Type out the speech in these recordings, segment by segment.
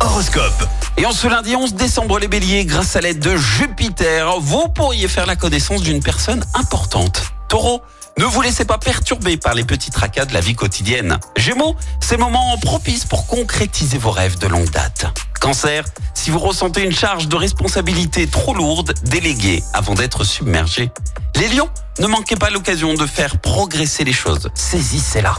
Horoscope. Et en ce lundi 11 décembre, les béliers, grâce à l'aide de Jupiter, vous pourriez faire la connaissance d'une personne importante. Taureau, ne vous laissez pas perturber par les petits tracas de la vie quotidienne. Gémeaux, c'est le moment propice pour concrétiser vos rêves de longue date. Cancer, si vous ressentez une charge de responsabilité trop lourde, déléguez avant d'être submergé. Les lions, ne manquez pas l'occasion de faire progresser les choses. Saisissez-la.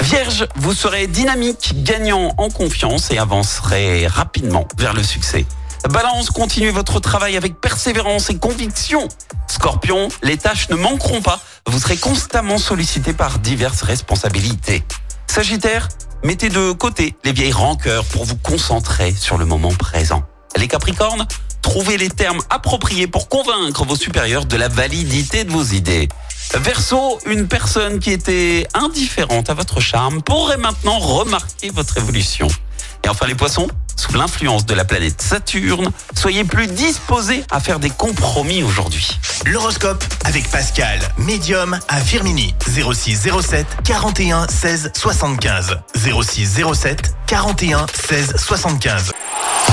Vierge, vous serez dynamique, gagnant en confiance et avancerez rapidement vers le succès. Balance, continuez votre travail avec persévérance et conviction. Scorpion, les tâches ne manqueront pas. Vous serez constamment sollicité par diverses responsabilités. Sagittaire, mettez de côté les vieilles rancœurs pour vous concentrer sur le moment présent. Les Capricornes, trouvez les termes appropriés pour convaincre vos supérieurs de la validité de vos idées. Verseau, une personne qui était indifférente à votre charme pourrait maintenant remarquer votre évolution. Et enfin les poissons, sous l'influence de la planète Saturne, soyez plus disposés à faire des compromis aujourd'hui. L'horoscope avec Pascal, médium à Firmini. 06 07 41 16 75. 06 07 41 16 75.